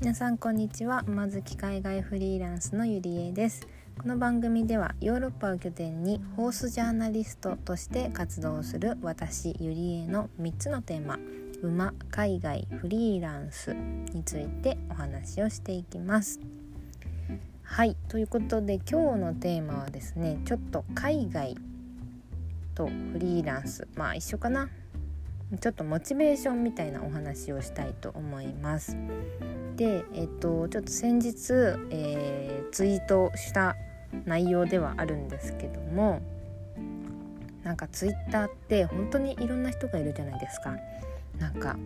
皆さんこんにちは。馬好き海外フリーランスのゆりえです。この番組ではヨーロッパを拠点にホースジャーナリストとして活動する私ゆりえの3つのテーマ馬海外フリーランスについてお話をしていきます。はいということで今日のテーマはですねちょっと海外とフリーランス。まあ一緒かな。ちょっとモチベーションみたいなお話をしたいと思います。で、えっと、ちょっと先日、えー、ツイートした内容ではあるんですけどもなんかツイッターって本当にいろんな人がいるじゃないですか。なんか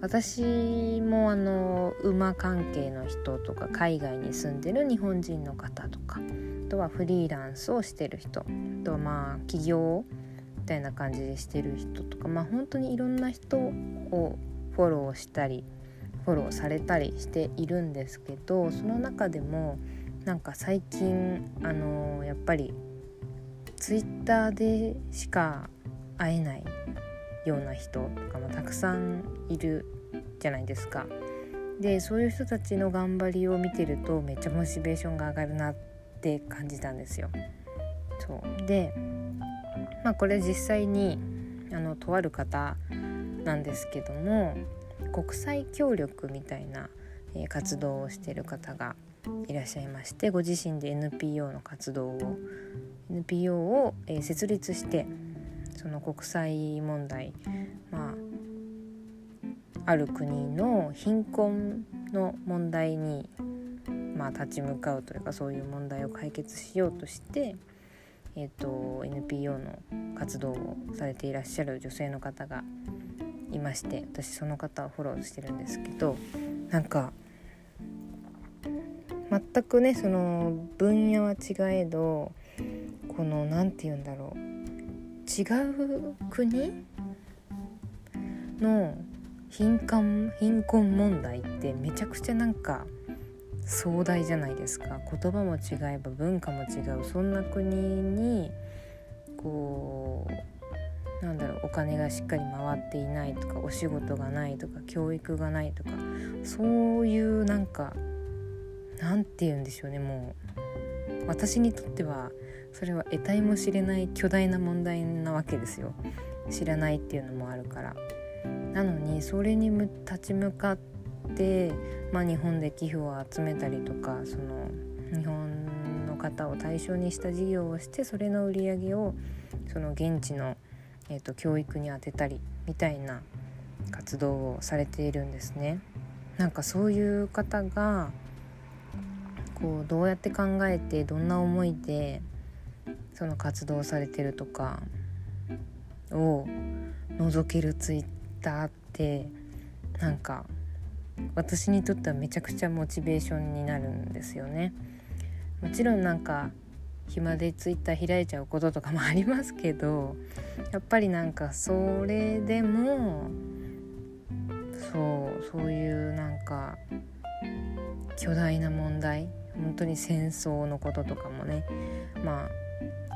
私もあの馬関係の人とか海外に住んでる日本人の方とかあとはフリーランスをしてる人あとはまあ起業みたいな感じでしてる人とかまあ本当にいろんな人をフォローしたりフォローされたりしているんですけどその中でもなんか最近あのやっぱりツイッターでしか会えないような人とかもたくさんいるじゃないですか。でそういう人たちの頑張りを見てるとめっちゃモチベーションが上がるなって感じたんですよ。そうでまあこれ実際にあのとある方なんですけども国際協力みたいな、活動をしている方がいらっしゃいましてご自身で NPO の活動を NPO を、設立してその国際問題まあある国の貧困の問題に、まあ、立ち向かうというかそういう問題を解決しようとして、えーと NPO の活動をされていらっしゃる女性の方がいまして私その方をフォローしてるんですけどなんか全くねその分野は違えどこの何て言うんだろう違う国？の貧困貧困問題ってめちゃくちゃなんか壮大じゃないですか。言葉も違えば文化も違う。そんな国にこうなんだろうお金がしっかり回っていないとかお仕事がないとか教育がないとかそういうなんかなんて言うんでしょうねもう私にとってはそれは得体も知れない巨大な問題なわけですよ。知らないっていうのもあるから。なのにそれに立ち向かって、まあ、日本で寄付を集めたりとかその日本の方を対象にした事業をしてそれの売り上げをその現地のえーと、教育に充てたりみたいな活動をされているんですね。なんかそういう方がこうどうやって考えてどんな思いでその活動されてるとかを覗けるツイッターってなんか私にとってはめちゃくちゃモチベーションになるんですよね。もちろんなんか暇でツイッター開いちゃうこととかもありますけどやっぱりなんかそれでもそうそういうなんか巨大な問題本当に戦争のこととかもねまあ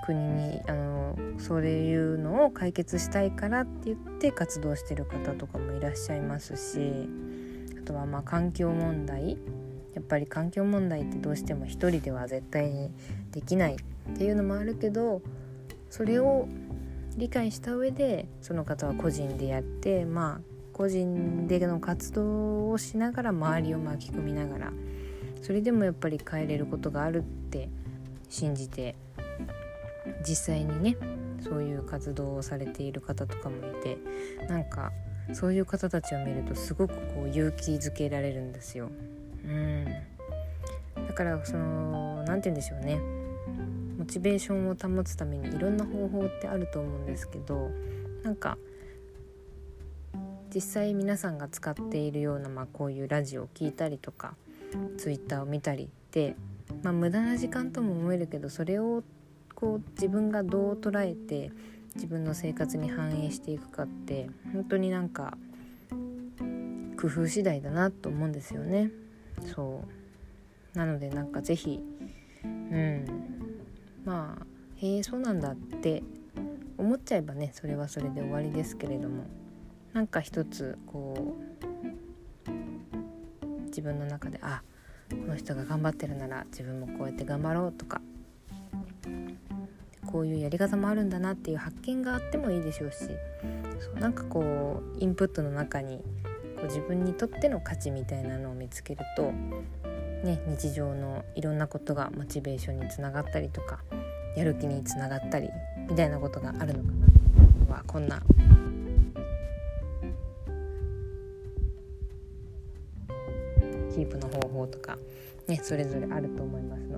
国にあのそういうのを解決したいからって言って活動してる方とかもいらっしゃいますしあとはまあ環境問題っぱり環境問題ってどうしても一人では絶対にできないっていうのもあるけどそれを理解した上でその方は個人でやってまあ個人での活動をしながら周りを巻き込みながらそれでもやっぱり変えれることがあるって信じて実際にねそういう活動をされている方とかもいてなんかそういう方たちを見るとすごくこう勇気づけられるんですよ。うんだからその何て言うんでしょうねモチベーションを保つためにいろんな方法ってあると思うんですけどなんか実際皆さんが使っているような、まあ、こういうラジオを聴いたりとかツイッターを見たりって、まあ、無駄な時間とも思えるけどそれをこう自分がどう捉えて自分の生活に反映していくかって本当になんか工夫次第だなと思うんですよね。そうなのでなんか是非うんまあへえそうなんだって思っちゃえばねそれはそれで終わりですけれどもなんか一つこう自分の中であこの人が頑張ってるなら自分もこうやって頑張ろうとかこういうやり方もあるんだなっていう発見があってもいいでしょうしそうなんかこうインプットの中にこう自分にとっての価値みたいなのを見つけると、ね、日常のいろんなことがモチベーションにつながったりとかやる気につながったりみたいなことがあるのかなはこんなキープの方法とか、ね、それぞれあると思います。